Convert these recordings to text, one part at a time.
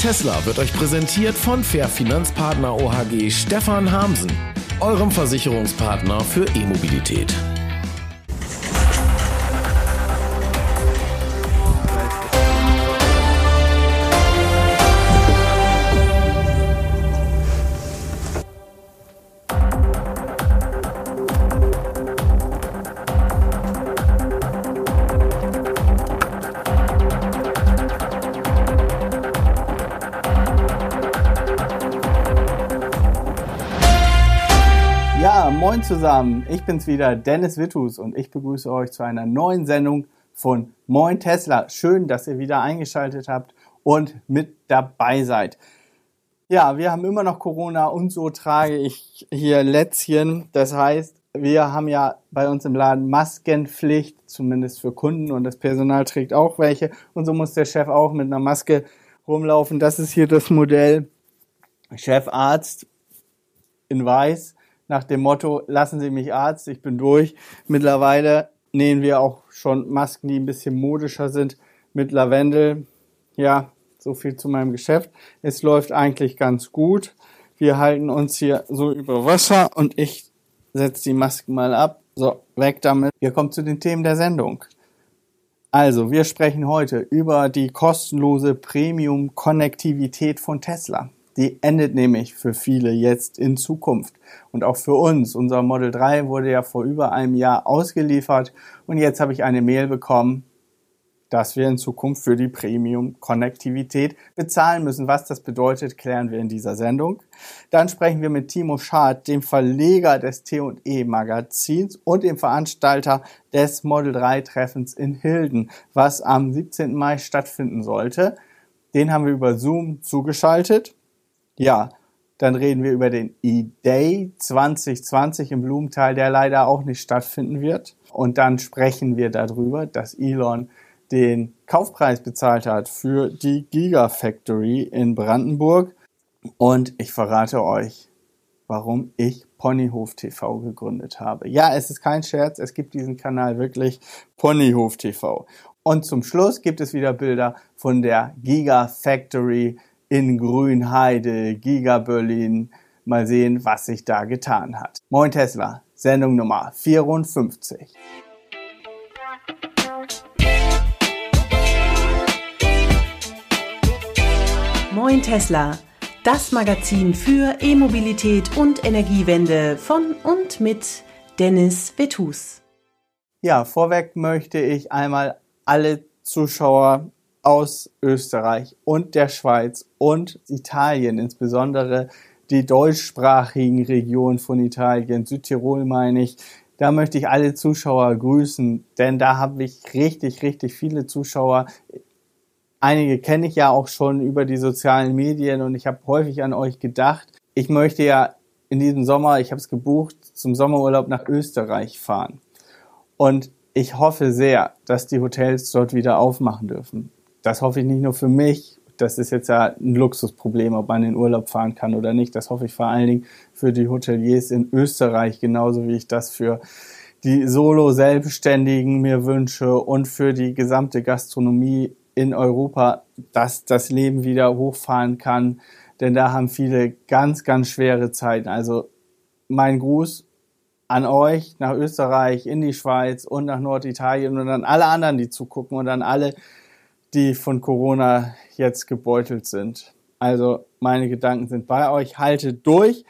Tesla wird euch präsentiert von Fair Finanzpartner OHG Stefan Hamsen, eurem Versicherungspartner für E-Mobilität. Zusammen, ich bin's wieder, Dennis Wittus und ich begrüße euch zu einer neuen Sendung von Moin Tesla. Schön, dass ihr wieder eingeschaltet habt und mit dabei seid. Ja, wir haben immer noch Corona und so trage ich hier Lätzchen. Das heißt, wir haben ja bei uns im Laden Maskenpflicht, zumindest für Kunden und das Personal trägt auch welche. Und so muss der Chef auch mit einer Maske rumlaufen. Das ist hier das Modell Chefarzt in weiß nach dem Motto, lassen Sie mich Arzt, ich bin durch. Mittlerweile nähen wir auch schon Masken, die ein bisschen modischer sind mit Lavendel. Ja, so viel zu meinem Geschäft. Es läuft eigentlich ganz gut. Wir halten uns hier so über Wasser und ich setze die Masken mal ab. So, weg damit. Wir kommen zu den Themen der Sendung. Also, wir sprechen heute über die kostenlose Premium-Konnektivität von Tesla. Die endet nämlich für viele jetzt in Zukunft. Und auch für uns. Unser Model 3 wurde ja vor über einem Jahr ausgeliefert. Und jetzt habe ich eine Mail bekommen, dass wir in Zukunft für die Premium-Konnektivität bezahlen müssen. Was das bedeutet, klären wir in dieser Sendung. Dann sprechen wir mit Timo Schad, dem Verleger des T&E Magazins und dem Veranstalter des Model 3 Treffens in Hilden, was am 17. Mai stattfinden sollte. Den haben wir über Zoom zugeschaltet. Ja, dann reden wir über den E-Day 2020 im Blumenthal, der leider auch nicht stattfinden wird. Und dann sprechen wir darüber, dass Elon den Kaufpreis bezahlt hat für die Gigafactory in Brandenburg. Und ich verrate euch, warum ich Ponyhof TV gegründet habe. Ja, es ist kein Scherz, es gibt diesen Kanal wirklich Ponyhof TV. Und zum Schluss gibt es wieder Bilder von der Gigafactory in Grünheide, Giga Berlin. Mal sehen, was sich da getan hat. Moin Tesla, Sendung Nummer 54. Moin Tesla, das Magazin für E-Mobilität und Energiewende von und mit Dennis Vetus. Ja, vorweg möchte ich einmal alle Zuschauer aus Österreich und der Schweiz und Italien, insbesondere die deutschsprachigen Regionen von Italien, Südtirol meine ich, da möchte ich alle Zuschauer grüßen, denn da habe ich richtig, richtig viele Zuschauer. Einige kenne ich ja auch schon über die sozialen Medien und ich habe häufig an euch gedacht. Ich möchte ja in diesem Sommer, ich habe es gebucht, zum Sommerurlaub nach Österreich fahren. Und ich hoffe sehr, dass die Hotels dort wieder aufmachen dürfen das hoffe ich nicht nur für mich. Das ist jetzt ja ein Luxusproblem, ob man in Urlaub fahren kann oder nicht. Das hoffe ich vor allen Dingen für die Hoteliers in Österreich, genauso wie ich das für die Solo-Selbstständigen mir wünsche und für die gesamte Gastronomie in Europa, dass das Leben wieder hochfahren kann. Denn da haben viele ganz, ganz schwere Zeiten. Also mein Gruß an euch nach Österreich, in die Schweiz und nach Norditalien und an alle anderen, die zugucken und an alle, die von Corona jetzt gebeutelt sind. Also meine Gedanken sind bei euch. Haltet durch.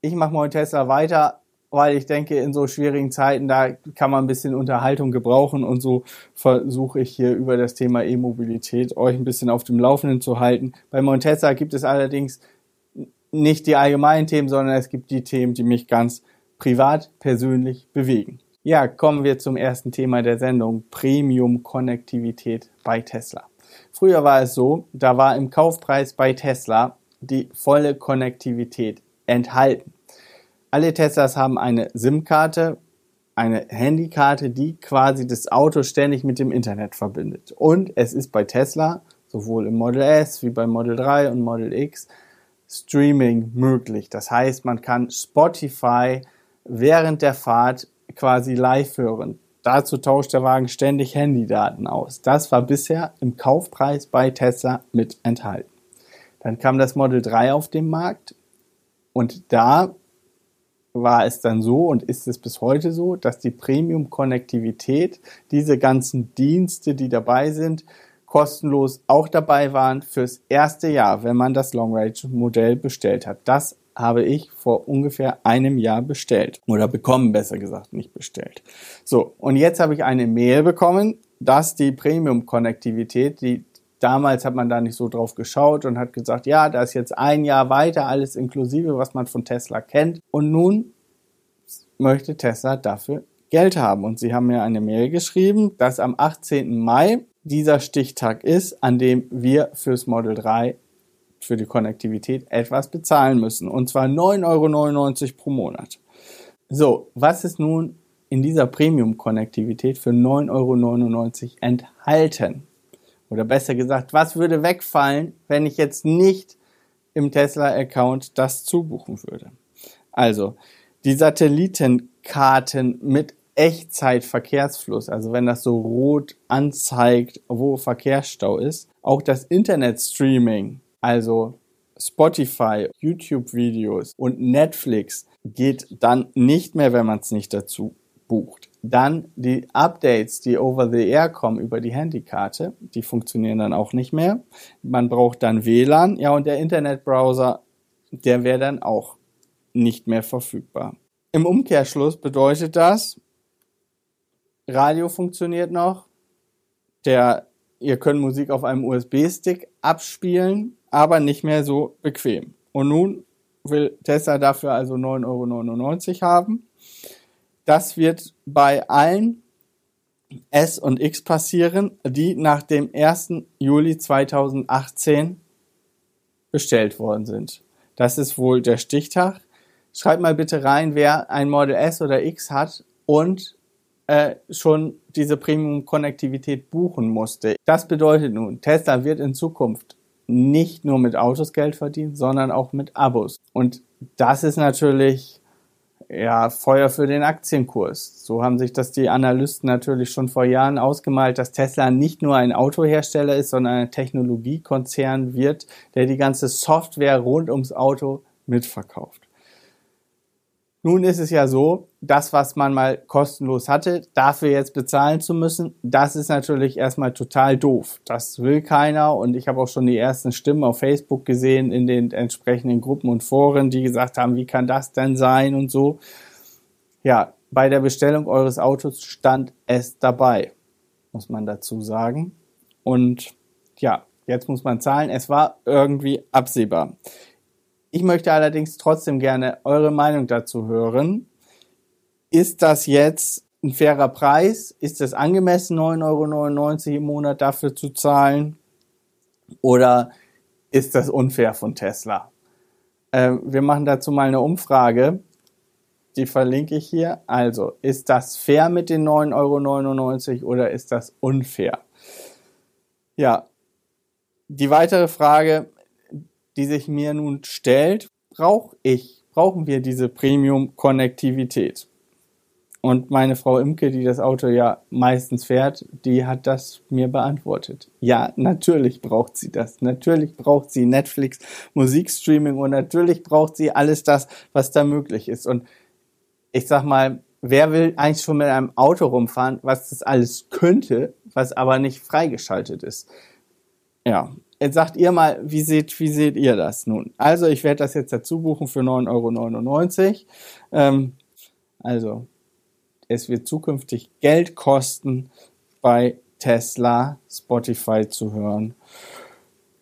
Ich mache mal Tesla weiter, weil ich denke, in so schwierigen Zeiten, da kann man ein bisschen Unterhaltung gebrauchen und so versuche ich hier über das Thema E-Mobilität euch ein bisschen auf dem Laufenden zu halten. Bei Montesa gibt es allerdings nicht die allgemeinen Themen, sondern es gibt die Themen, die mich ganz privat, persönlich bewegen. Ja, kommen wir zum ersten Thema der Sendung, Premium-Konnektivität bei Tesla. Früher war es so, da war im Kaufpreis bei Tesla die volle Konnektivität enthalten. Alle Teslas haben eine SIM-Karte, eine Handykarte, die quasi das Auto ständig mit dem Internet verbindet. Und es ist bei Tesla, sowohl im Model S wie beim Model 3 und Model X, Streaming möglich. Das heißt, man kann Spotify während der Fahrt quasi live hören. Dazu tauscht der Wagen ständig Handydaten aus. Das war bisher im Kaufpreis bei Tesla mit enthalten. Dann kam das Model 3 auf den Markt und da war es dann so und ist es bis heute so, dass die Premium-Konnektivität, diese ganzen Dienste, die dabei sind, kostenlos auch dabei waren fürs erste Jahr, wenn man das Long Range Modell bestellt hat. Das habe ich vor ungefähr einem Jahr bestellt oder bekommen, besser gesagt, nicht bestellt. So, und jetzt habe ich eine Mail bekommen, dass die Premium-Konnektivität, die damals hat man da nicht so drauf geschaut und hat gesagt, ja, da ist jetzt ein Jahr weiter, alles inklusive, was man von Tesla kennt. Und nun möchte Tesla dafür Geld haben. Und sie haben mir eine Mail geschrieben, dass am 18. Mai dieser Stichtag ist, an dem wir fürs Model 3 für die Konnektivität etwas bezahlen müssen. Und zwar 9,99 Euro pro Monat. So, was ist nun in dieser Premium-Konnektivität für 9,99 Euro enthalten? Oder besser gesagt, was würde wegfallen, wenn ich jetzt nicht im Tesla-Account das zubuchen würde? Also, die Satellitenkarten mit Echtzeitverkehrsfluss, also wenn das so rot anzeigt, wo Verkehrsstau ist, auch das Internetstreaming, also Spotify, YouTube-Videos und Netflix geht dann nicht mehr, wenn man es nicht dazu bucht. Dann die Updates, die over the air kommen über die Handykarte, die funktionieren dann auch nicht mehr. Man braucht dann WLAN, ja, und der Internetbrowser, der wäre dann auch nicht mehr verfügbar. Im Umkehrschluss bedeutet das, Radio funktioniert noch, der, ihr könnt Musik auf einem USB-Stick abspielen, aber nicht mehr so bequem. Und nun will Tesla dafür also 9,99 Euro haben. Das wird bei allen S und X passieren, die nach dem 1. Juli 2018 bestellt worden sind. Das ist wohl der Stichtag. Schreibt mal bitte rein, wer ein Model S oder X hat und äh, schon diese Premium-Konnektivität buchen musste. Das bedeutet nun, Tesla wird in Zukunft nicht nur mit Autos Geld verdienen, sondern auch mit Abos. Und das ist natürlich ja Feuer für den Aktienkurs. So haben sich das die Analysten natürlich schon vor Jahren ausgemalt, dass Tesla nicht nur ein Autohersteller ist, sondern ein Technologiekonzern wird, der die ganze Software rund ums Auto mitverkauft. Nun ist es ja so, das, was man mal kostenlos hatte, dafür jetzt bezahlen zu müssen, das ist natürlich erstmal total doof. Das will keiner und ich habe auch schon die ersten Stimmen auf Facebook gesehen in den entsprechenden Gruppen und Foren, die gesagt haben, wie kann das denn sein und so. Ja, bei der Bestellung eures Autos stand es dabei, muss man dazu sagen. Und ja, jetzt muss man zahlen. Es war irgendwie absehbar. Ich möchte allerdings trotzdem gerne eure Meinung dazu hören. Ist das jetzt ein fairer Preis? Ist es angemessen, 9,99 Euro im Monat dafür zu zahlen? Oder ist das unfair von Tesla? Äh, wir machen dazu mal eine Umfrage. Die verlinke ich hier. Also, ist das fair mit den 9,99 Euro oder ist das unfair? Ja, die weitere Frage, die sich mir nun stellt, brauche ich, brauchen wir diese Premium-Konnektivität? Und meine Frau Imke, die das Auto ja meistens fährt, die hat das mir beantwortet. Ja, natürlich braucht sie das. Natürlich braucht sie Netflix, Musikstreaming und natürlich braucht sie alles das, was da möglich ist. Und ich sag mal, wer will eigentlich schon mit einem Auto rumfahren, was das alles könnte, was aber nicht freigeschaltet ist? Ja, Jetzt sagt ihr mal, wie seht, wie seht ihr das nun? Also, ich werde das jetzt dazu buchen für 9,99 Euro. Ähm, also, es wird zukünftig Geld kosten, bei Tesla Spotify zu hören,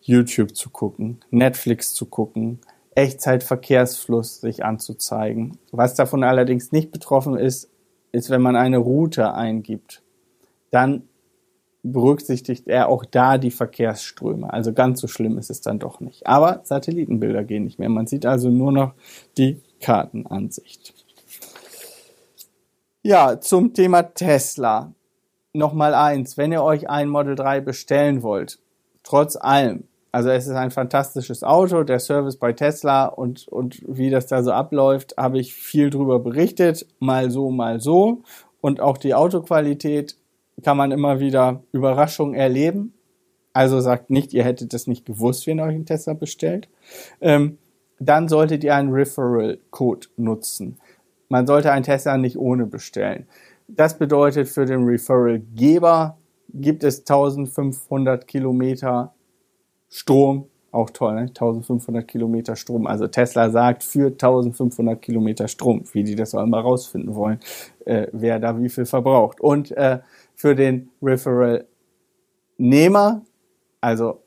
YouTube zu gucken, Netflix zu gucken, Echtzeitverkehrsfluss sich anzuzeigen. Was davon allerdings nicht betroffen ist, ist, wenn man eine Route eingibt. Dann berücksichtigt er auch da die Verkehrsströme. Also ganz so schlimm ist es dann doch nicht. Aber Satellitenbilder gehen nicht mehr. Man sieht also nur noch die Kartenansicht. Ja, zum Thema Tesla. Nochmal eins, wenn ihr euch ein Model 3 bestellen wollt, trotz allem, also es ist ein fantastisches Auto, der Service bei Tesla und, und wie das da so abläuft, habe ich viel drüber berichtet, mal so, mal so. Und auch die Autoqualität kann man immer wieder Überraschungen erleben. Also sagt nicht, ihr hättet das nicht gewusst, wenn ihr euch einen Tesla bestellt. Ähm, dann solltet ihr einen Referral-Code nutzen. Man sollte einen Tesla nicht ohne bestellen. Das bedeutet für den Referral-Geber gibt es 1500 Kilometer Strom. Auch toll, ne? 1500 Kilometer Strom. Also Tesla sagt für 1500 Kilometer Strom, wie die das auch immer rausfinden wollen, äh, wer da wie viel verbraucht. Und äh, für den Referral-Nehmer, also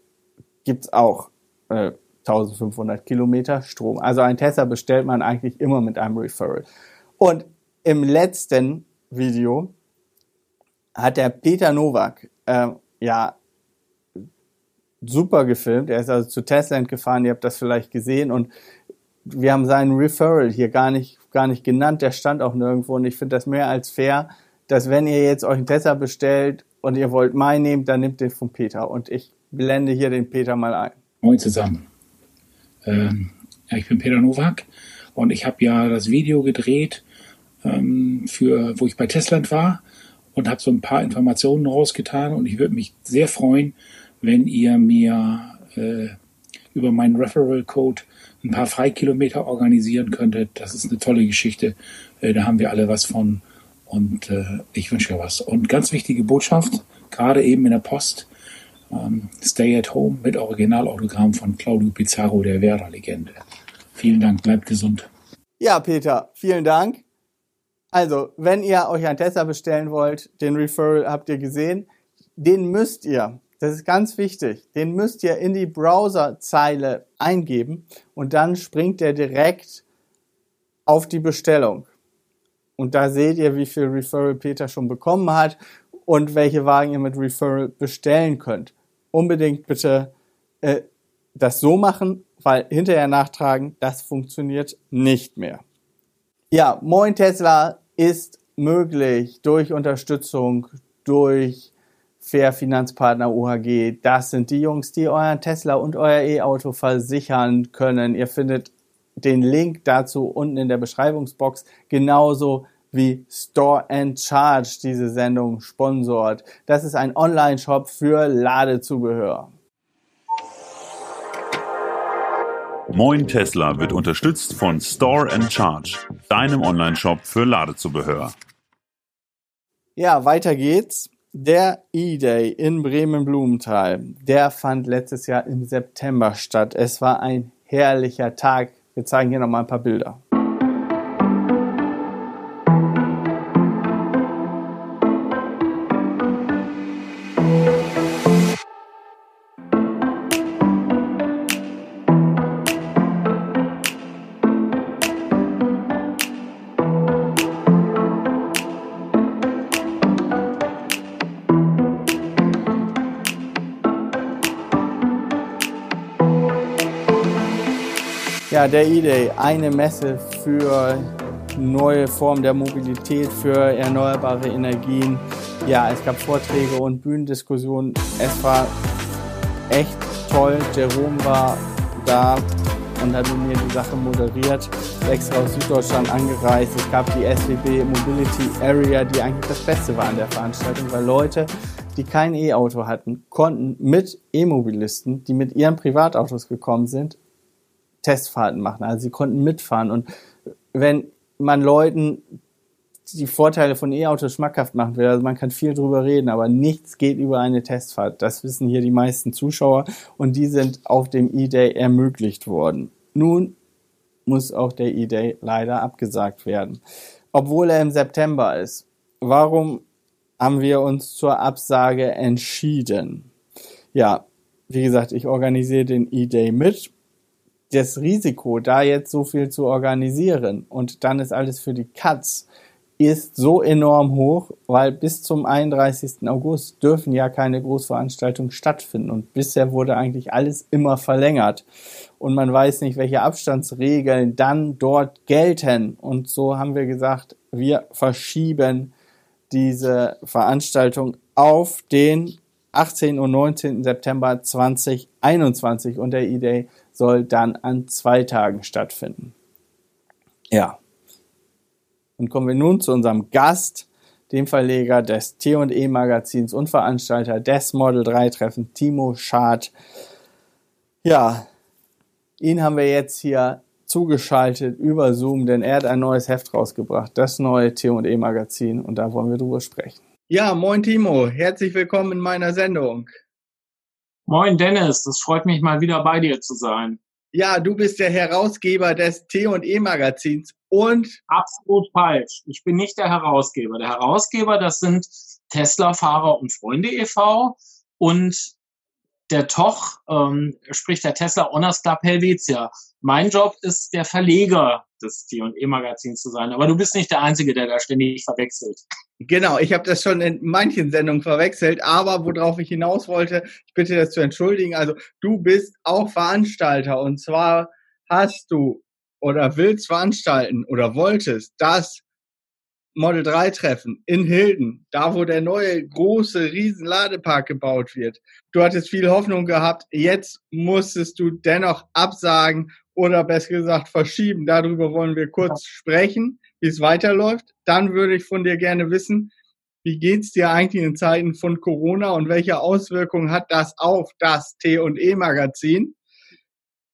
gibt's auch äh, 1500 Kilometer Strom. Also ein Tesla bestellt man eigentlich immer mit einem Referral. Und im letzten Video hat der Peter Nowak äh, ja super gefilmt. Er ist also zu Tesla gefahren, ihr habt das vielleicht gesehen. Und wir haben seinen Referral hier gar nicht, gar nicht genannt, der stand auch nirgendwo. Und ich finde das mehr als fair, dass wenn ihr jetzt euch einen Tesla bestellt und ihr wollt meinen nehmen, dann nehmt den von Peter. Und ich blende hier den Peter mal ein. Moin zusammen. Ähm, ja, ich bin Peter Nowak und ich habe ja das Video gedreht, ähm, für, wo ich bei Tesla war und habe so ein paar Informationen rausgetan und ich würde mich sehr freuen, wenn ihr mir äh, über meinen Referral Code ein paar Freikilometer organisieren könntet. Das ist eine tolle Geschichte. Äh, da haben wir alle was von und äh, ich wünsche dir was. Und ganz wichtige Botschaft, gerade eben in der Post, ähm, Stay at Home mit Originalautogramm von Claudio Pizarro, der Werder-Legende. Vielen Dank, bleibt gesund. Ja, Peter, vielen Dank. Also, wenn ihr euch ein Tesla bestellen wollt, den Referral habt ihr gesehen, den müsst ihr, das ist ganz wichtig, den müsst ihr in die Browserzeile eingeben und dann springt er direkt auf die Bestellung. Und da seht ihr, wie viel Referral Peter schon bekommen hat und welche Wagen ihr mit Referral bestellen könnt. Unbedingt bitte äh, das so machen, weil hinterher nachtragen, das funktioniert nicht mehr. Ja, Moin Tesla ist möglich durch Unterstützung, durch Fair Finanzpartner OHG. Das sind die Jungs, die euren Tesla und euer E-Auto versichern können. Ihr findet den Link dazu unten in der Beschreibungsbox, genauso wie Store and Charge diese Sendung sponsort. Das ist ein Online-Shop für Ladezubehör. Moin Tesla wird unterstützt von Store and Charge, deinem Online-Shop für Ladezubehör. Ja, weiter geht's. Der E-Day in Bremen-Blumenthal, der fand letztes Jahr im September statt. Es war ein herrlicher Tag. Wir zeigen hier nochmal ein paar Bilder. Der E-Day, eine Messe für neue Formen der Mobilität, für erneuerbare Energien. Ja, es gab Vorträge und Bühnendiskussionen. Es war echt toll. Jerome war da und hat mir die Sache moderiert. Extra aus Süddeutschland angereist. Es gab die SWB Mobility Area, die eigentlich das Beste war an der Veranstaltung, weil Leute, die kein E-Auto hatten, konnten mit E-Mobilisten, die mit ihren Privatautos gekommen sind, Testfahrten machen. Also sie konnten mitfahren. Und wenn man Leuten die Vorteile von E-Autos schmackhaft machen will, also man kann viel drüber reden, aber nichts geht über eine Testfahrt. Das wissen hier die meisten Zuschauer und die sind auf dem E-Day ermöglicht worden. Nun muss auch der E-Day leider abgesagt werden, obwohl er im September ist. Warum haben wir uns zur Absage entschieden? Ja, wie gesagt, ich organisiere den E-Day mit das Risiko, da jetzt so viel zu organisieren und dann ist alles für die Katz, ist so enorm hoch, weil bis zum 31. August dürfen ja keine Großveranstaltungen stattfinden und bisher wurde eigentlich alles immer verlängert und man weiß nicht, welche Abstandsregeln dann dort gelten und so haben wir gesagt, wir verschieben diese Veranstaltung auf den 18. und 19. September 2021 und der E-Day soll dann an zwei Tagen stattfinden. Ja. Und kommen wir nun zu unserem Gast, dem Verleger des T&E Magazins und Veranstalter des Model 3 Treffen, Timo Schad. Ja, ihn haben wir jetzt hier zugeschaltet über Zoom, denn er hat ein neues Heft rausgebracht, das neue T&E Magazin und da wollen wir drüber sprechen. Ja, moin Timo, herzlich willkommen in meiner Sendung. Moin Dennis, es freut mich mal wieder bei dir zu sein. Ja, du bist der Herausgeber des T&E Magazins und absolut falsch. Ich bin nicht der Herausgeber. Der Herausgeber, das sind Tesla-Fahrer und Freunde e.V. und der Toch, ähm, sprich der Tesla Honors Club Helvetia. Mein Job ist der Verleger des T&E-Magazins zu sein. Aber du bist nicht der Einzige, der da ständig verwechselt. Genau, ich habe das schon in manchen Sendungen verwechselt, aber worauf ich hinaus wollte, ich bitte das zu entschuldigen, also du bist auch Veranstalter und zwar hast du oder willst veranstalten oder wolltest das Model 3 Treffen in Hilden, da wo der neue große riesen Ladepark gebaut wird. Du hattest viel Hoffnung gehabt, jetzt musstest du dennoch absagen oder besser gesagt verschieben. Darüber wollen wir kurz sprechen, wie es weiterläuft. Dann würde ich von dir gerne wissen, wie geht's dir eigentlich in Zeiten von Corona und welche Auswirkungen hat das auf das T&E Magazin?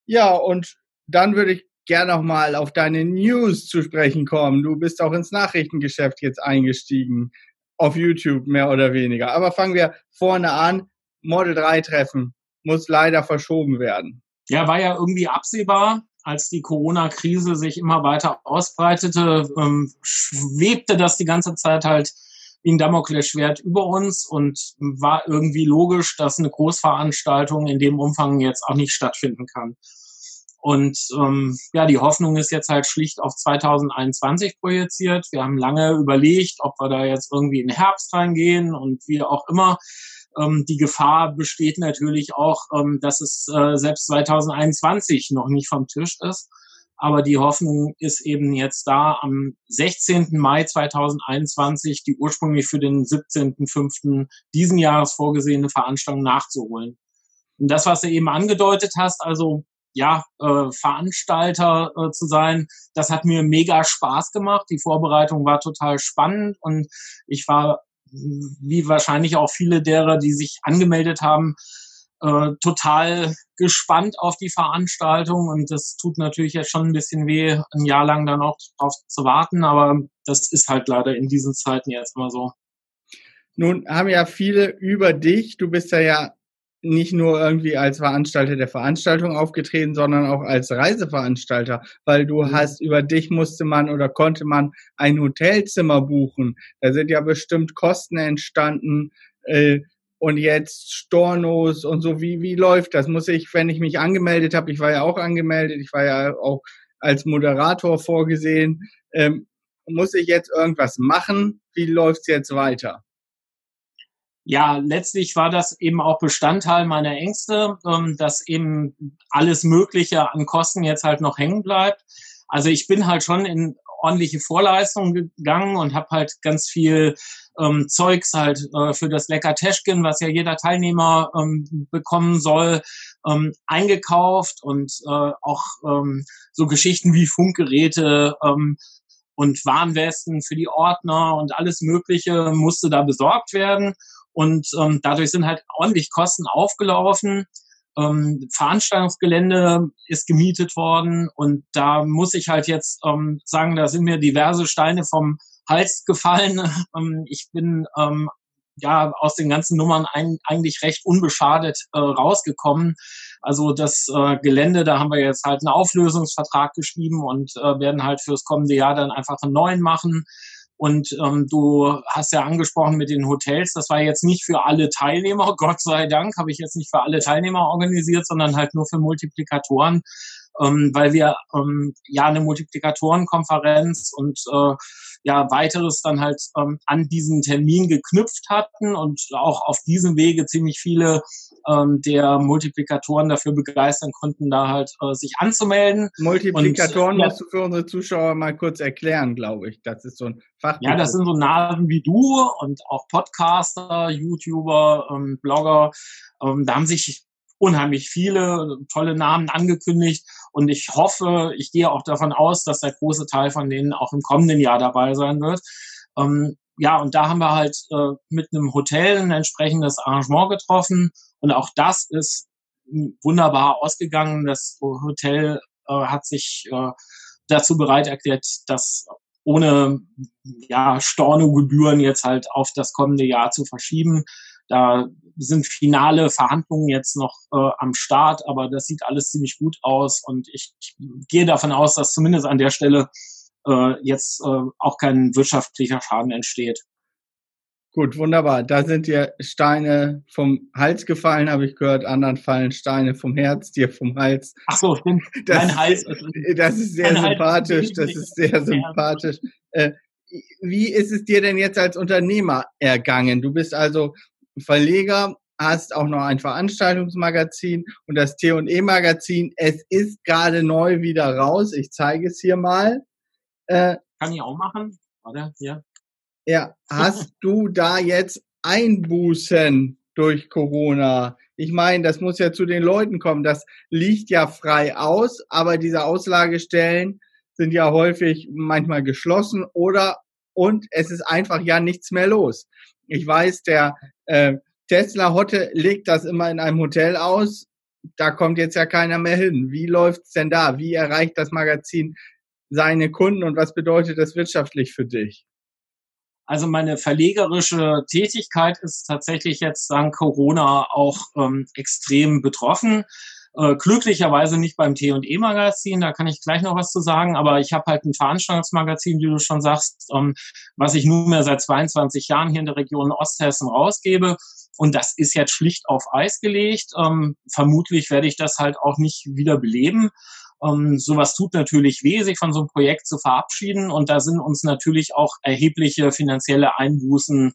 Ja, und dann würde ich gerne noch mal auf deine News zu sprechen kommen. Du bist auch ins Nachrichtengeschäft jetzt eingestiegen, auf YouTube mehr oder weniger. Aber fangen wir vorne an. Model 3 Treffen muss leider verschoben werden. Ja, war ja irgendwie absehbar, als die Corona-Krise sich immer weiter ausbreitete, ähm, schwebte das die ganze Zeit halt wie ein Damoklesschwert über uns und war irgendwie logisch, dass eine Großveranstaltung in dem Umfang jetzt auch nicht stattfinden kann. Und ähm, ja, die Hoffnung ist jetzt halt schlicht auf 2021 projiziert. Wir haben lange überlegt, ob wir da jetzt irgendwie in den Herbst reingehen und wie auch immer. Ähm, die Gefahr besteht natürlich auch, ähm, dass es äh, selbst 2021 noch nicht vom Tisch ist. Aber die Hoffnung ist eben jetzt da, am 16. Mai 2021 die ursprünglich für den 17.05. diesen Jahres vorgesehene Veranstaltung nachzuholen. Und das, was du eben angedeutet hast, also ja, äh, Veranstalter äh, zu sein. Das hat mir mega Spaß gemacht. Die Vorbereitung war total spannend und ich war, wie wahrscheinlich auch viele derer, die sich angemeldet haben, äh, total gespannt auf die Veranstaltung und das tut natürlich jetzt schon ein bisschen weh, ein Jahr lang dann auch drauf zu warten, aber das ist halt leider in diesen Zeiten jetzt immer so. Nun haben ja viele über dich, du bist ja, ja nicht nur irgendwie als Veranstalter der Veranstaltung aufgetreten, sondern auch als Reiseveranstalter, weil du mhm. hast, über dich musste man oder konnte man ein Hotelzimmer buchen. Da sind ja bestimmt Kosten entstanden. Äh, und jetzt Stornos und so, wie, wie läuft das? Muss ich, wenn ich mich angemeldet habe, ich war ja auch angemeldet, ich war ja auch als Moderator vorgesehen, ähm, muss ich jetzt irgendwas machen? Wie läuft's jetzt weiter? Ja, letztlich war das eben auch Bestandteil meiner Ängste, ähm, dass eben alles Mögliche an Kosten jetzt halt noch hängen bleibt. Also ich bin halt schon in ordentliche Vorleistungen gegangen und habe halt ganz viel ähm, Zeugs halt äh, für das Lecker Teschkin, was ja jeder Teilnehmer ähm, bekommen soll, ähm, eingekauft und äh, auch ähm, so Geschichten wie Funkgeräte ähm, und Warnwesten für die Ordner und alles Mögliche musste da besorgt werden. Und ähm, dadurch sind halt ordentlich Kosten aufgelaufen. Ähm, Veranstaltungsgelände ist gemietet worden und da muss ich halt jetzt ähm, sagen, da sind mir diverse Steine vom Hals gefallen. Ähm, ich bin ähm, ja aus den ganzen Nummern ein, eigentlich recht unbeschadet äh, rausgekommen. Also das äh, Gelände, da haben wir jetzt halt einen Auflösungsvertrag geschrieben und äh, werden halt fürs kommende Jahr dann einfach einen neuen machen. Und ähm, du hast ja angesprochen mit den Hotels, das war jetzt nicht für alle Teilnehmer, Gott sei Dank habe ich jetzt nicht für alle Teilnehmer organisiert, sondern halt nur für Multiplikatoren, ähm, weil wir ähm, ja eine Multiplikatorenkonferenz und äh, ja weiteres dann halt ähm, an diesen Termin geknüpft hatten und auch auf diesem Wege ziemlich viele ähm, der Multiplikatoren dafür begeistern konnten, da halt äh, sich anzumelden. Multiplikatoren und, musst du für unsere Zuschauer mal kurz erklären, glaube ich. Das ist so ein Fachbegriff. Ja, das sind so Namen wie du und auch Podcaster, YouTuber, ähm, Blogger. Ähm, da haben sich unheimlich viele tolle Namen angekündigt und ich hoffe, ich gehe auch davon aus, dass der große Teil von denen auch im kommenden Jahr dabei sein wird. Ähm, ja, und da haben wir halt äh, mit einem Hotel ein entsprechendes Arrangement getroffen. Und auch das ist wunderbar ausgegangen. Das Hotel äh, hat sich äh, dazu bereit erklärt, das ohne ja, Stornogebühren jetzt halt auf das kommende Jahr zu verschieben. Da sind finale Verhandlungen jetzt noch äh, am Start, aber das sieht alles ziemlich gut aus und ich, ich gehe davon aus, dass zumindest an der Stelle äh, jetzt äh, auch kein wirtschaftlicher Schaden entsteht. Gut, wunderbar. Da sind dir Steine vom Hals gefallen, habe ich gehört. Anderen fallen Steine vom Herz, dir vom Hals. Ach so, stimmt. Das, mein Hals. Das ist sehr sympathisch. Hals. Das ist sehr sympathisch. Äh, wie ist es dir denn jetzt als Unternehmer ergangen? Du bist also Verleger, hast auch noch ein Veranstaltungsmagazin und das T&E Magazin. Es ist gerade neu wieder raus. Ich zeige es hier mal. Äh, Kann ich auch machen? Warte, hier. Ja, hast du da jetzt Einbußen durch Corona? Ich meine, das muss ja zu den Leuten kommen. Das liegt ja frei aus, aber diese Auslagestellen sind ja häufig manchmal geschlossen oder und es ist einfach ja nichts mehr los. Ich weiß, der äh, Tesla Hotte legt das immer in einem Hotel aus. Da kommt jetzt ja keiner mehr hin. Wie läuft's denn da? Wie erreicht das Magazin seine Kunden und was bedeutet das wirtschaftlich für dich? Also meine verlegerische Tätigkeit ist tatsächlich jetzt dank Corona auch ähm, extrem betroffen. Äh, glücklicherweise nicht beim T&E Magazin, da kann ich gleich noch was zu sagen, aber ich habe halt ein Veranstaltungsmagazin, wie du schon sagst, ähm, was ich nunmehr seit 22 Jahren hier in der Region Osthessen rausgebe. Und das ist jetzt schlicht auf Eis gelegt. Ähm, vermutlich werde ich das halt auch nicht wieder beleben. Ähm, sowas tut natürlich weh, sich von so einem Projekt zu verabschieden. Und da sind uns natürlich auch erhebliche finanzielle Einbußen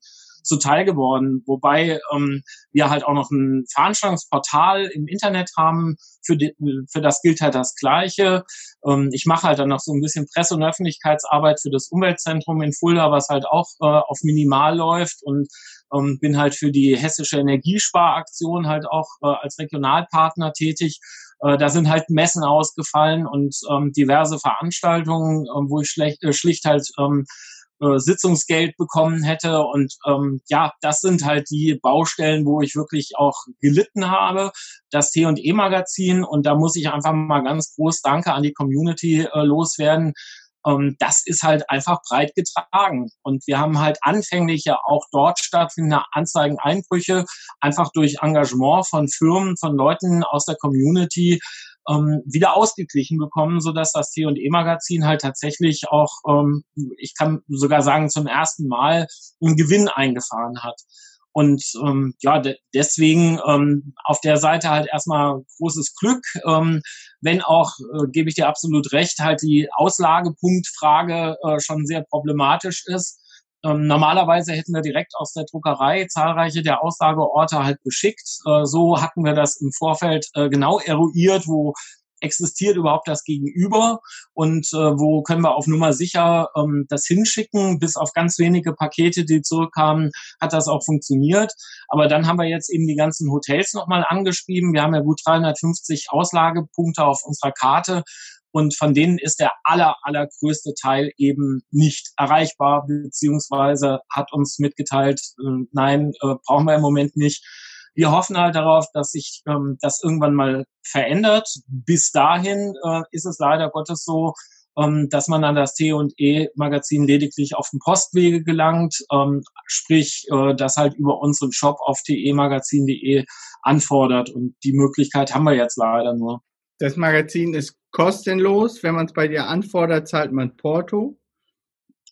zuteil geworden. Wobei ähm, wir halt auch noch ein Veranstaltungsportal im Internet haben, für, die, für das gilt halt das Gleiche. Ähm, ich mache halt dann noch so ein bisschen Presse- und Öffentlichkeitsarbeit für das Umweltzentrum in Fulda, was halt auch äh, auf minimal läuft und ähm, bin halt für die hessische Energiesparaktion halt auch äh, als Regionalpartner tätig. Äh, da sind halt Messen ausgefallen und ähm, diverse Veranstaltungen, äh, wo ich schlecht, äh, schlicht halt ähm, äh, Sitzungsgeld bekommen hätte. Und ähm, ja, das sind halt die Baustellen, wo ich wirklich auch gelitten habe. Das T&E-Magazin und da muss ich einfach mal ganz groß Danke an die Community äh, loswerden. Ähm, das ist halt einfach breit getragen. Und wir haben halt anfänglich ja auch dort stattfindende Anzeigeneinbrüche einfach durch Engagement von Firmen, von Leuten aus der Community ähm, wieder ausgeglichen bekommen, so dass das T&E-Magazin halt tatsächlich auch, ähm, ich kann sogar sagen, zum ersten Mal einen Gewinn eingefahren hat. Und ähm, ja, de deswegen ähm, auf der Seite halt erstmal großes Glück, ähm, wenn auch, äh, gebe ich dir absolut recht, halt die Auslagepunktfrage äh, schon sehr problematisch ist. Ähm, normalerweise hätten wir direkt aus der Druckerei zahlreiche der Auslageorte halt geschickt. Äh, so hatten wir das im Vorfeld äh, genau eruiert, wo existiert überhaupt das Gegenüber und äh, wo können wir auf Nummer sicher ähm, das hinschicken. Bis auf ganz wenige Pakete, die zurückkamen, hat das auch funktioniert. Aber dann haben wir jetzt eben die ganzen Hotels nochmal angeschrieben. Wir haben ja gut 350 Auslagepunkte auf unserer Karte und von denen ist der aller, allergrößte Teil eben nicht erreichbar, beziehungsweise hat uns mitgeteilt, äh, nein, äh, brauchen wir im Moment nicht. Wir hoffen halt darauf, dass sich ähm, das irgendwann mal verändert. Bis dahin äh, ist es leider Gottes so, ähm, dass man an das T&E-Magazin lediglich auf dem Postwege gelangt, ähm, sprich, äh, das halt über unseren Shop auf temagazin.de anfordert. Und die Möglichkeit haben wir jetzt leider nur. Das Magazin ist kostenlos. Wenn man es bei dir anfordert, zahlt man Porto.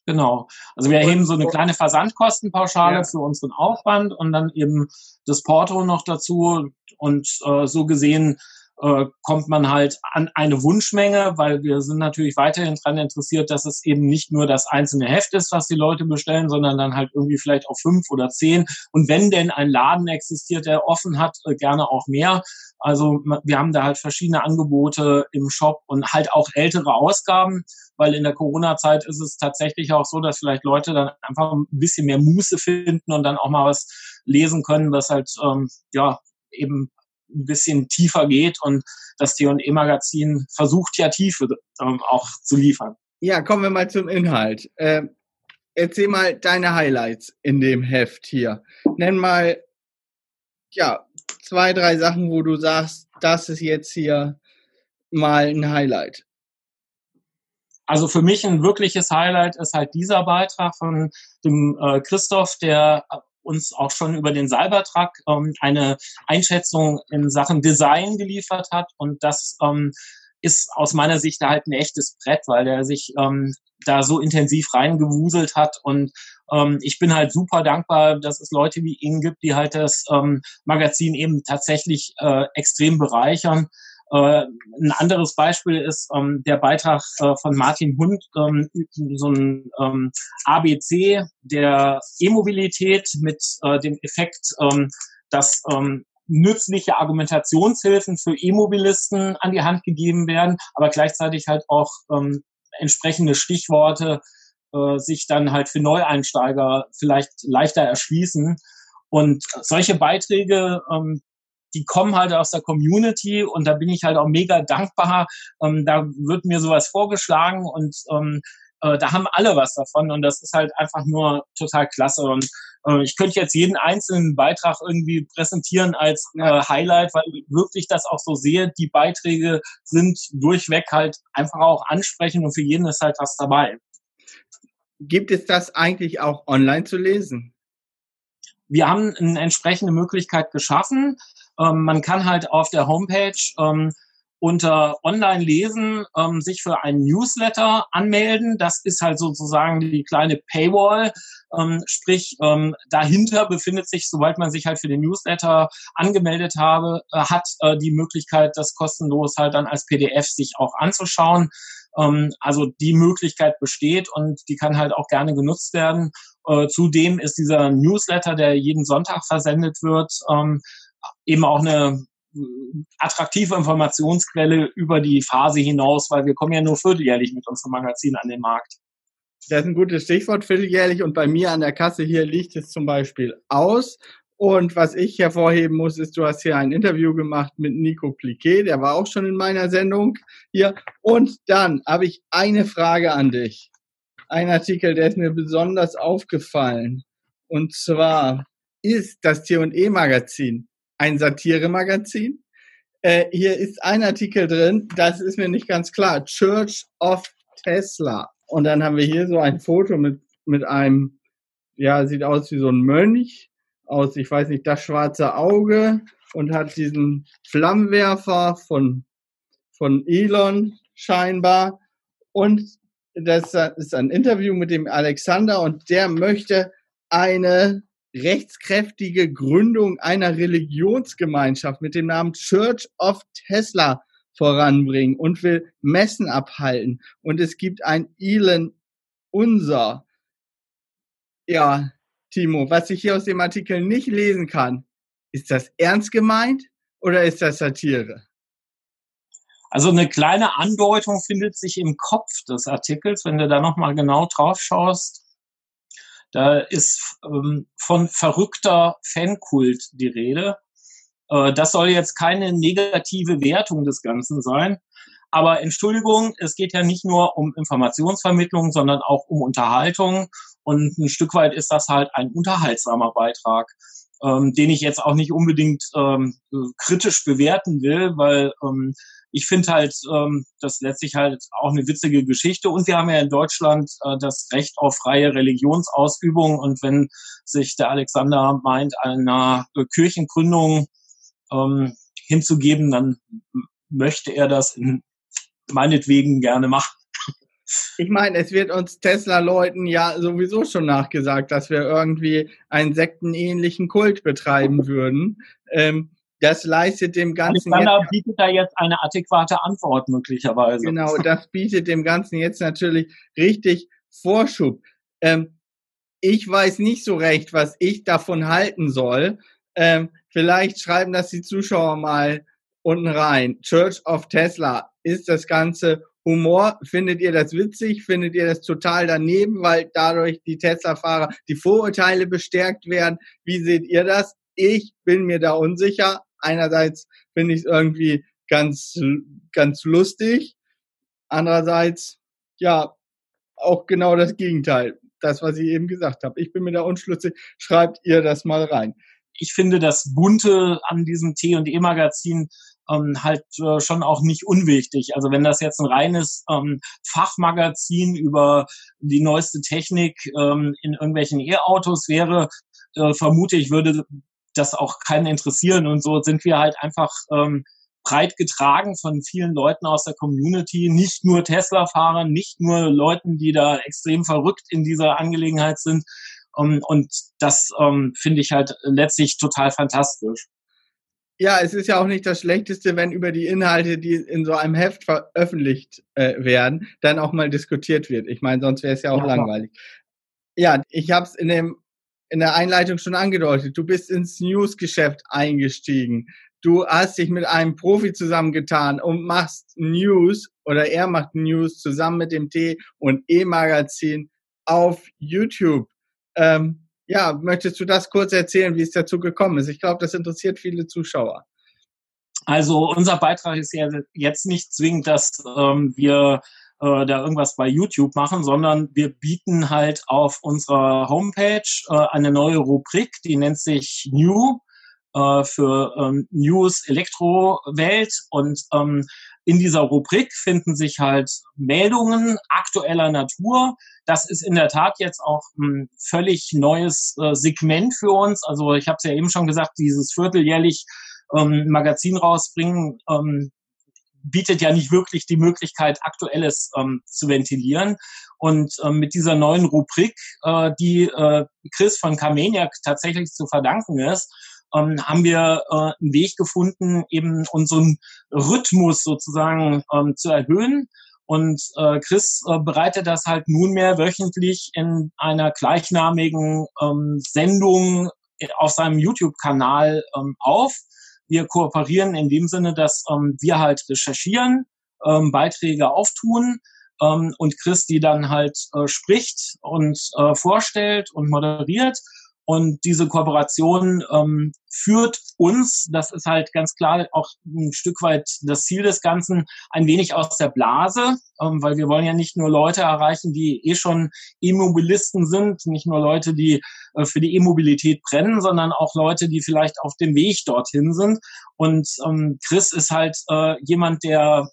Genau. Also wir erheben so eine kleine Versandkostenpauschale ja. für unseren Aufwand und dann eben das Porto noch dazu. Und äh, so gesehen äh, kommt man halt an eine Wunschmenge, weil wir sind natürlich weiterhin daran interessiert, dass es eben nicht nur das einzelne Heft ist, was die Leute bestellen, sondern dann halt irgendwie vielleicht auch fünf oder zehn. Und wenn denn ein Laden existiert, der offen hat, äh, gerne auch mehr. Also wir haben da halt verschiedene Angebote im Shop und halt auch ältere Ausgaben, weil in der Corona-Zeit ist es tatsächlich auch so, dass vielleicht Leute dann einfach ein bisschen mehr Muße finden und dann auch mal was lesen können, was halt ähm, ja eben ein bisschen tiefer geht und das T&E-Magazin versucht ja Tiefe ähm, auch zu liefern. Ja, kommen wir mal zum Inhalt. Äh, erzähl mal deine Highlights in dem Heft hier. Nenn mal, ja, zwei, drei Sachen, wo du sagst, das ist jetzt hier mal ein Highlight. Also für mich ein wirkliches Highlight ist halt dieser Beitrag von dem äh, Christoph, der uns auch schon über den Cybertruck ähm, eine Einschätzung in Sachen Design geliefert hat. Und das ähm, ist aus meiner Sicht halt ein echtes Brett, weil der sich ähm, da so intensiv reingewuselt hat. Und ähm, ich bin halt super dankbar, dass es Leute wie ihn gibt, die halt das ähm, Magazin eben tatsächlich äh, extrem bereichern. Äh, ein anderes Beispiel ist ähm, der Beitrag äh, von Martin Hund, ähm, so ein ähm, ABC der E-Mobilität mit äh, dem Effekt, ähm, dass ähm, nützliche Argumentationshilfen für E-Mobilisten an die Hand gegeben werden, aber gleichzeitig halt auch ähm, entsprechende Stichworte äh, sich dann halt für Neueinsteiger vielleicht leichter erschließen. Und solche Beiträge, ähm, die kommen halt aus der Community und da bin ich halt auch mega dankbar. Ähm, da wird mir sowas vorgeschlagen und ähm, äh, da haben alle was davon und das ist halt einfach nur total klasse. Und äh, ich könnte jetzt jeden einzelnen Beitrag irgendwie präsentieren als äh, Highlight, weil ich wirklich das auch so sehe. Die Beiträge sind durchweg halt einfach auch ansprechend und für jeden ist halt was dabei. Gibt es das eigentlich auch online zu lesen? Wir haben eine entsprechende Möglichkeit geschaffen. Ähm, man kann halt auf der Homepage ähm, unter Online-Lesen ähm, sich für einen Newsletter anmelden. Das ist halt sozusagen die kleine Paywall. Ähm, sprich, ähm, dahinter befindet sich, sobald man sich halt für den Newsletter angemeldet habe, äh, hat äh, die Möglichkeit, das kostenlos halt dann als PDF sich auch anzuschauen. Ähm, also die Möglichkeit besteht und die kann halt auch gerne genutzt werden. Äh, zudem ist dieser Newsletter, der jeden Sonntag versendet wird, ähm, eben auch eine äh, attraktive Informationsquelle über die Phase hinaus, weil wir kommen ja nur vierteljährlich mit unserem Magazin an den Markt. Das ist ein gutes Stichwort, vierteljährlich. Und bei mir an der Kasse hier liegt es zum Beispiel aus. Und was ich hervorheben muss, ist, du hast hier ein Interview gemacht mit Nico Pliquet, der war auch schon in meiner Sendung hier. Und dann habe ich eine Frage an dich. Ein Artikel, der ist mir besonders aufgefallen. Und zwar ist das T&E Magazin ein Satire-Magazin. Äh, hier ist ein Artikel drin, das ist mir nicht ganz klar. Church of Tesla. Und dann haben wir hier so ein Foto mit, mit einem, ja, sieht aus wie so ein Mönch, aus, ich weiß nicht, das schwarze Auge und hat diesen Flammenwerfer von, von Elon scheinbar. Und das ist ein Interview mit dem Alexander und der möchte eine rechtskräftige Gründung einer Religionsgemeinschaft mit dem Namen Church of Tesla voranbringen und will Messen abhalten. Und es gibt ein Elon Unser. Ja, Timo, was ich hier aus dem Artikel nicht lesen kann, ist das ernst gemeint oder ist das Satire? Also eine kleine Andeutung findet sich im Kopf des Artikels, wenn du da nochmal genau drauf schaust. Da ist ähm, von verrückter Fankult die Rede. Äh, das soll jetzt keine negative Wertung des Ganzen sein. Aber Entschuldigung, es geht ja nicht nur um Informationsvermittlung, sondern auch um Unterhaltung. Und ein Stück weit ist das halt ein unterhaltsamer Beitrag, ähm, den ich jetzt auch nicht unbedingt ähm, kritisch bewerten will, weil ähm, ich finde halt, ähm, das letztlich halt auch eine witzige Geschichte. Und wir haben ja in Deutschland äh, das Recht auf freie Religionsausübung. Und wenn sich der Alexander meint, einer äh, Kirchengründung ähm, hinzugeben, dann möchte er das in, meinetwegen gerne machen. Ich meine, es wird uns Tesla-Leuten ja sowieso schon nachgesagt, dass wir irgendwie einen sektenähnlichen Kult betreiben würden. Ähm, das leistet dem Ganzen. Alexander jetzt, bietet da jetzt eine adäquate Antwort möglicherweise. Genau, das bietet dem Ganzen jetzt natürlich richtig Vorschub. Ähm, ich weiß nicht so recht, was ich davon halten soll. Ähm, vielleicht schreiben das die Zuschauer mal unten rein. Church of Tesla. Ist das Ganze Humor? Findet ihr das witzig? Findet ihr das total daneben, weil dadurch die Tesla-Fahrer die Vorurteile bestärkt werden? Wie seht ihr das? Ich bin mir da unsicher einerseits finde ich es irgendwie ganz, ganz lustig. Andererseits, ja, auch genau das Gegenteil. das, was ich eben gesagt habe. Ich bin mir da unschlüssig. Schreibt ihr das mal rein. Ich finde das Bunte an diesem T&E-Magazin ähm, halt äh, schon auch nicht unwichtig. Also wenn das jetzt ein reines ähm, Fachmagazin über die neueste Technik ähm, in irgendwelchen E-Autos wäre, äh, vermute ich, würde das auch keinen interessieren. Und so sind wir halt einfach ähm, breit getragen von vielen Leuten aus der Community, nicht nur Tesla-Fahrern, nicht nur Leuten, die da extrem verrückt in dieser Angelegenheit sind. Ähm, und das ähm, finde ich halt letztlich total fantastisch. Ja, es ist ja auch nicht das Schlechteste, wenn über die Inhalte, die in so einem Heft veröffentlicht äh, werden, dann auch mal diskutiert wird. Ich meine, sonst wäre es ja auch ja, langweilig. Ja, ich habe es in dem in der Einleitung schon angedeutet. Du bist ins Newsgeschäft eingestiegen du hast dich mit einem Profi zusammengetan und machst News oder er macht News zusammen mit dem T und E-Magazin auf YouTube. Ähm, ja, möchtest du das kurz erzählen, wie es dazu gekommen ist? Ich glaube, das interessiert viele Zuschauer. Also unser Beitrag ist ja jetzt nicht zwingend, dass ähm, wir äh, da irgendwas bei YouTube machen, sondern wir bieten halt auf unserer Homepage äh, eine neue Rubrik, die nennt sich New äh, für ähm, News Elektro-Welt und ähm, in dieser Rubrik finden sich halt Meldungen aktueller Natur. Das ist in der Tat jetzt auch ein völlig neues äh, Segment für uns. Also ich habe es ja eben schon gesagt, dieses vierteljährlich ähm, Magazin rausbringen ähm, bietet ja nicht wirklich die Möglichkeit, Aktuelles ähm, zu ventilieren. Und ähm, mit dieser neuen Rubrik, äh, die äh, Chris von Kameniak tatsächlich zu verdanken ist, ähm, haben wir äh, einen Weg gefunden, eben unseren Rhythmus sozusagen ähm, zu erhöhen. Und äh, Chris äh, bereitet das halt nunmehr wöchentlich in einer gleichnamigen ähm, Sendung auf seinem YouTube-Kanal ähm, auf. Wir kooperieren in dem Sinne, dass ähm, wir halt recherchieren, ähm, Beiträge auftun ähm, und Chris die dann halt äh, spricht und äh, vorstellt und moderiert. Und diese Kooperation ähm, führt uns, das ist halt ganz klar auch ein Stück weit das Ziel des Ganzen, ein wenig aus der Blase, ähm, weil wir wollen ja nicht nur Leute erreichen, die eh schon E-Mobilisten sind, nicht nur Leute, die äh, für die E-Mobilität brennen, sondern auch Leute, die vielleicht auf dem Weg dorthin sind. Und ähm, Chris ist halt äh, jemand, der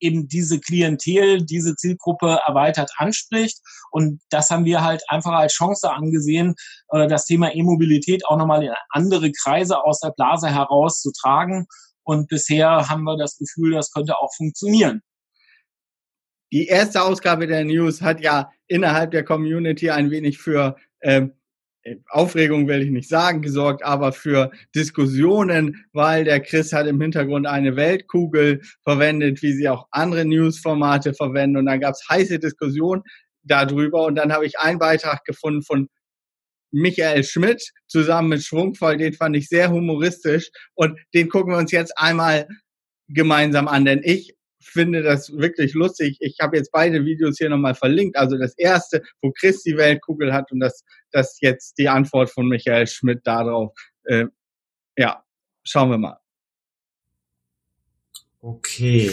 eben diese Klientel, diese Zielgruppe erweitert anspricht. Und das haben wir halt einfach als Chance angesehen, äh, das Thema E-Mobilität auch nochmal in andere Kreise aus der Blase herauszutragen. Und bisher haben wir das Gefühl, das könnte auch funktionieren. Die erste Ausgabe der News hat ja innerhalb der Community ein wenig für ähm, äh, Aufregung will ich nicht sagen, gesorgt, aber für Diskussionen, weil der Chris hat im Hintergrund eine Weltkugel verwendet, wie sie auch andere Newsformate verwenden. Und dann gab es heiße Diskussionen darüber. Und dann habe ich einen Beitrag gefunden von Michael Schmidt zusammen mit Schwungvoll, den fand ich sehr humoristisch. Und den gucken wir uns jetzt einmal gemeinsam an, denn ich finde das wirklich lustig. Ich habe jetzt beide Videos hier nochmal verlinkt. Also das erste, wo Chris die Weltkugel hat und das, das jetzt die Antwort von Michael Schmidt darauf. Äh, ja, schauen wir mal. Okay.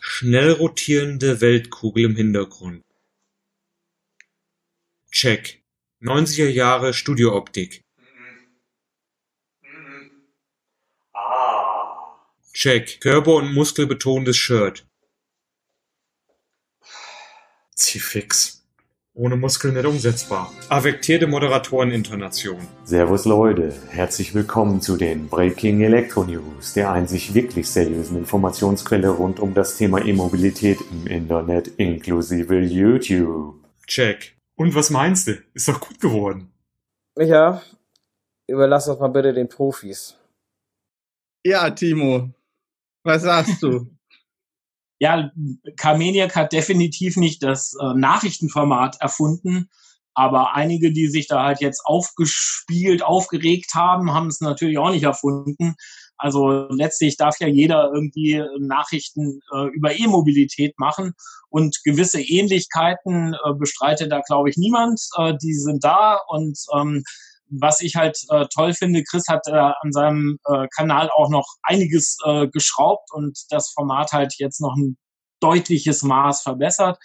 Schnell rotierende Weltkugel im Hintergrund. Check. 90er Jahre Studiooptik. Check. Körper- und muskelbetontes Shirt. Zieh fix. Ohne Muskeln nicht umsetzbar. Affektierte Moderatorenintonation. Servus Leute, herzlich willkommen zu den Breaking Electro News, der einzig wirklich seriösen Informationsquelle rund um das Thema E-Mobilität im Internet inklusive YouTube. Check. Und was meinst du? Ist doch gut geworden. Micha, überlass das mal bitte den Profis. Ja, Timo, was sagst du? ja, Carmeniak hat definitiv nicht das äh, Nachrichtenformat erfunden, aber einige, die sich da halt jetzt aufgespielt, aufgeregt haben, haben es natürlich auch nicht erfunden. Also letztlich darf ja jeder irgendwie Nachrichten äh, über E-Mobilität machen und gewisse Ähnlichkeiten äh, bestreitet da, glaube ich, niemand. Äh, die sind da und ähm, was ich halt äh, toll finde, Chris hat äh, an seinem äh, Kanal auch noch einiges äh, geschraubt und das Format halt jetzt noch ein deutliches Maß verbessert.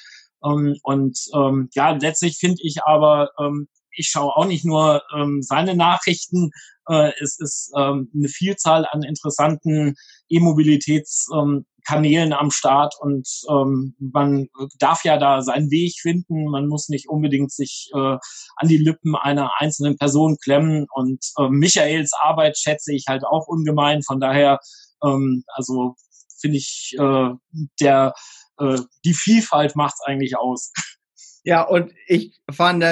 Ähm, und ähm, ja, letztlich finde ich aber, ähm, ich schaue auch nicht nur ähm, seine Nachrichten, äh, es ist ähm, eine Vielzahl an interessanten E-Mobilitätskanälen ähm, am Start und ähm, man darf ja da seinen Weg finden. Man muss nicht unbedingt sich äh, an die Lippen einer einzelnen Person klemmen und äh, Michaels Arbeit schätze ich halt auch ungemein. Von daher, ähm, also finde ich, äh, der äh, die Vielfalt macht's eigentlich aus. Ja, und ich fand,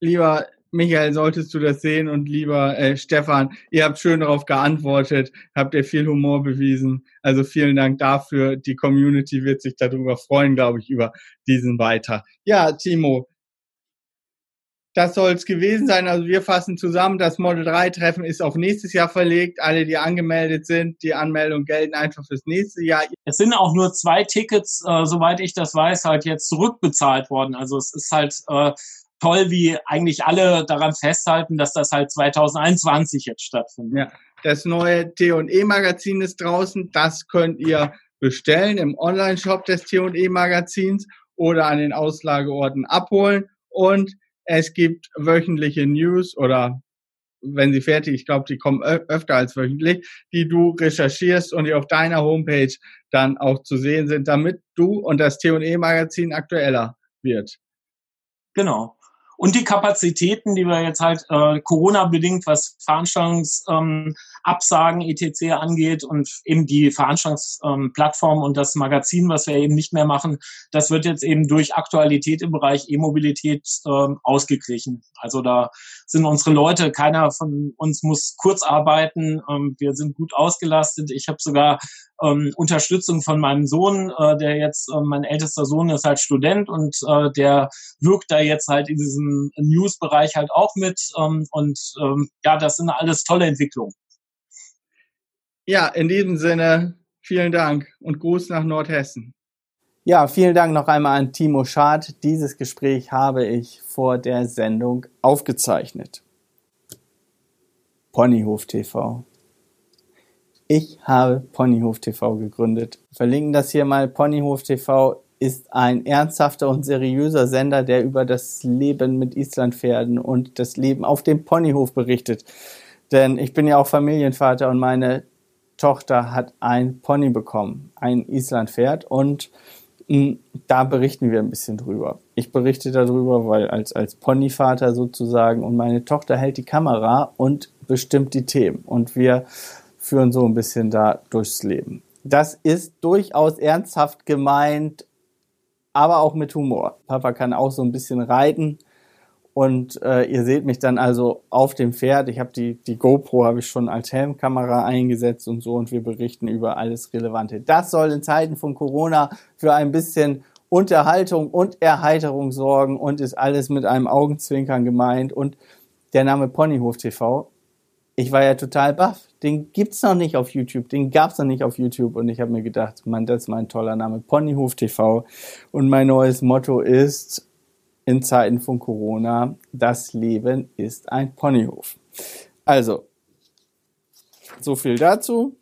lieber Michael, solltest du das sehen und lieber äh, Stefan, ihr habt schön darauf geantwortet, habt ihr viel Humor bewiesen. Also vielen Dank dafür. Die Community wird sich darüber freuen, glaube ich, über diesen weiter. Ja, Timo, das soll es gewesen sein. Also wir fassen zusammen, das Model 3 Treffen ist auf nächstes Jahr verlegt. Alle, die angemeldet sind, die Anmeldungen gelten einfach fürs nächste Jahr. Es sind auch nur zwei Tickets, äh, soweit ich das weiß, halt jetzt zurückbezahlt worden. Also es ist halt äh, toll, wie eigentlich alle daran festhalten, dass das halt 2021 jetzt stattfindet. Ja, das neue T&E Magazin ist draußen. Das könnt ihr bestellen im Online-Shop des T&E Magazins oder an den Auslageorten abholen. Und es gibt wöchentliche News oder wenn sie fertig, ich glaube, die kommen öfter als wöchentlich, die du recherchierst und die auf deiner Homepage dann auch zu sehen sind, damit du und das T&E Magazin aktueller wird. Genau und die Kapazitäten, die wir jetzt halt äh, Corona-bedingt, was Veranstaltungsabsagen ähm, etc. angeht und eben die Veranstaltungsplattform und das Magazin, was wir eben nicht mehr machen, das wird jetzt eben durch Aktualität im Bereich E-Mobilität ähm, ausgeglichen. Also da sind unsere Leute, keiner von uns muss kurz arbeiten, ähm, wir sind gut ausgelastet. Ich habe sogar ähm, Unterstützung von meinem Sohn, äh, der jetzt, äh, mein ältester Sohn ist halt Student und äh, der wirkt da jetzt halt in diesem News-Bereich halt auch mit. Ähm, und ähm, ja, das sind alles tolle Entwicklungen. Ja, in diesem Sinne, vielen Dank und Gruß nach Nordhessen. Ja, vielen Dank noch einmal an Timo Schad. Dieses Gespräch habe ich vor der Sendung aufgezeichnet. Ponyhof TV. Ich habe Ponyhof TV gegründet. Verlinken das hier mal. Ponyhof TV ist ein ernsthafter und seriöser Sender, der über das Leben mit Islandpferden und das Leben auf dem Ponyhof berichtet. Denn ich bin ja auch Familienvater und meine Tochter hat ein Pony bekommen, ein Islandpferd und hm, da berichten wir ein bisschen drüber. Ich berichte darüber, weil als, als Ponyvater sozusagen und meine Tochter hält die Kamera und bestimmt die Themen und wir führen so ein bisschen da durchs Leben. Das ist durchaus ernsthaft gemeint, aber auch mit Humor. Papa kann auch so ein bisschen reiten und äh, ihr seht mich dann also auf dem Pferd. Ich habe die, die GoPro habe ich schon als Helmkamera eingesetzt und so und wir berichten über alles Relevante. Das soll in Zeiten von Corona für ein bisschen Unterhaltung und Erheiterung sorgen und ist alles mit einem Augenzwinkern gemeint und der Name Ponyhof TV ich war ja total baff. Den gibt's noch nicht auf YouTube. Den gab's noch nicht auf YouTube. Und ich habe mir gedacht, man, das ist mein toller Name. Ponyhof TV. Und mein neues Motto ist, in Zeiten von Corona, das Leben ist ein Ponyhof. Also, so viel dazu.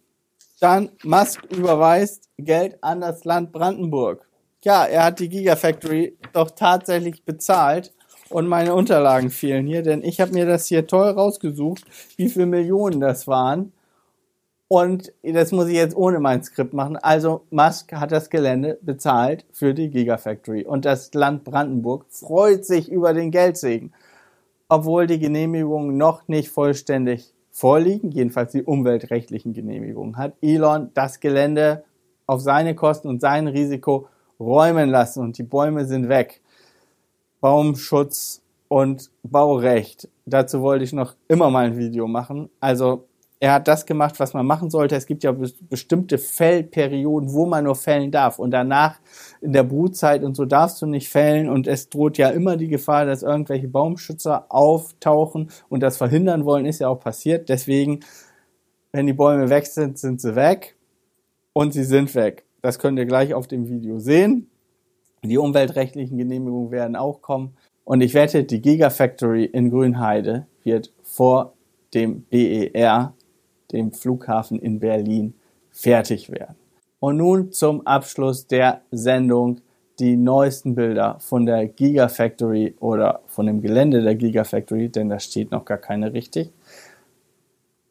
Dann Musk überweist Geld an das Land Brandenburg. Ja, er hat die Gigafactory doch tatsächlich bezahlt und meine Unterlagen fehlen hier, denn ich habe mir das hier toll rausgesucht, wie viele Millionen das waren. Und das muss ich jetzt ohne mein Skript machen. Also Musk hat das Gelände bezahlt für die Gigafactory. Und das Land Brandenburg freut sich über den Geldsegen. Obwohl die Genehmigungen noch nicht vollständig vorliegen, jedenfalls die umweltrechtlichen Genehmigungen, hat Elon das Gelände auf seine Kosten und sein Risiko räumen lassen und die Bäume sind weg. Baumschutz und Baurecht. Dazu wollte ich noch immer mal ein Video machen. Also er hat das gemacht, was man machen sollte. Es gibt ja bestimmte Fellperioden, wo man nur fällen darf. Und danach in der Brutzeit und so darfst du nicht fällen. Und es droht ja immer die Gefahr, dass irgendwelche Baumschützer auftauchen und das verhindern wollen. Ist ja auch passiert. Deswegen, wenn die Bäume weg sind, sind sie weg. Und sie sind weg. Das könnt ihr gleich auf dem Video sehen. Die umweltrechtlichen Genehmigungen werden auch kommen. Und ich wette, die Gigafactory in Grünheide wird vor dem BER, dem Flughafen in Berlin, fertig werden. Und nun zum Abschluss der Sendung die neuesten Bilder von der Gigafactory oder von dem Gelände der Gigafactory, denn da steht noch gar keine richtig,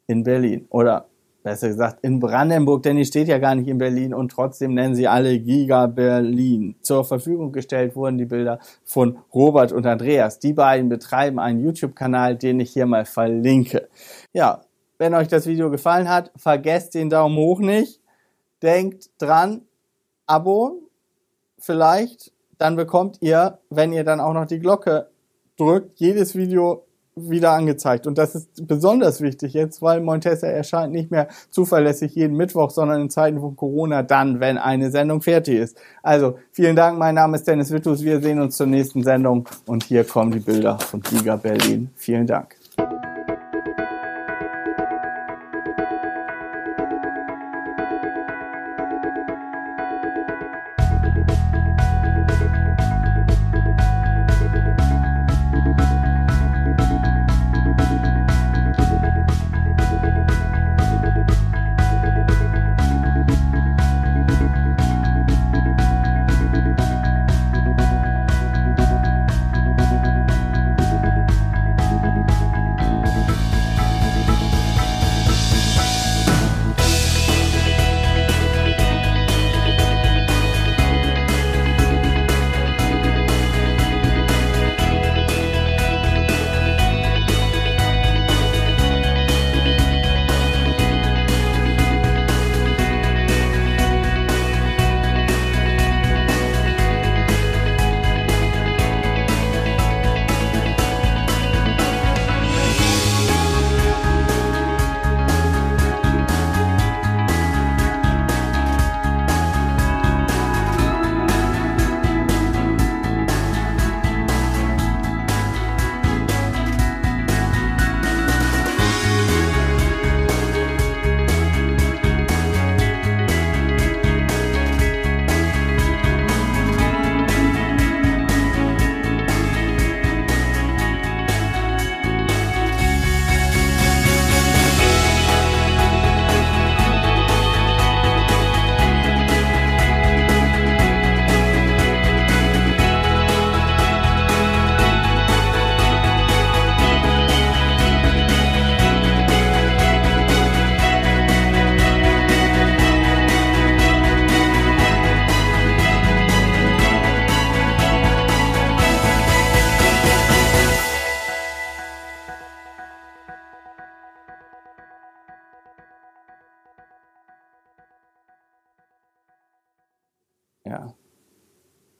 in Berlin. Oder besser gesagt in Brandenburg, denn die steht ja gar nicht in Berlin und trotzdem nennen sie alle Giga Berlin. Zur Verfügung gestellt wurden die Bilder von Robert und Andreas. Die beiden betreiben einen YouTube-Kanal, den ich hier mal verlinke. Ja, wenn euch das Video gefallen hat, vergesst den Daumen hoch nicht. Denkt dran, Abo vielleicht, dann bekommt ihr, wenn ihr dann auch noch die Glocke drückt, jedes Video wieder angezeigt. Und das ist besonders wichtig jetzt, weil Montessa erscheint nicht mehr zuverlässig jeden Mittwoch, sondern in Zeiten von Corona dann, wenn eine Sendung fertig ist. Also vielen Dank, mein Name ist Dennis Wittus, wir sehen uns zur nächsten Sendung und hier kommen die Bilder von Giga Berlin. Vielen Dank.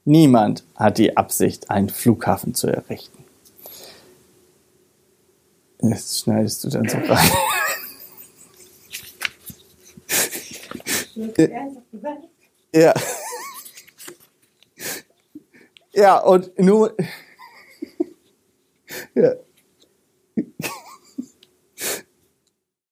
Niemand hat die Absicht, einen Flughafen zu errichten. Jetzt schneidest du dann so rein. ja. Ja, und nur. ja.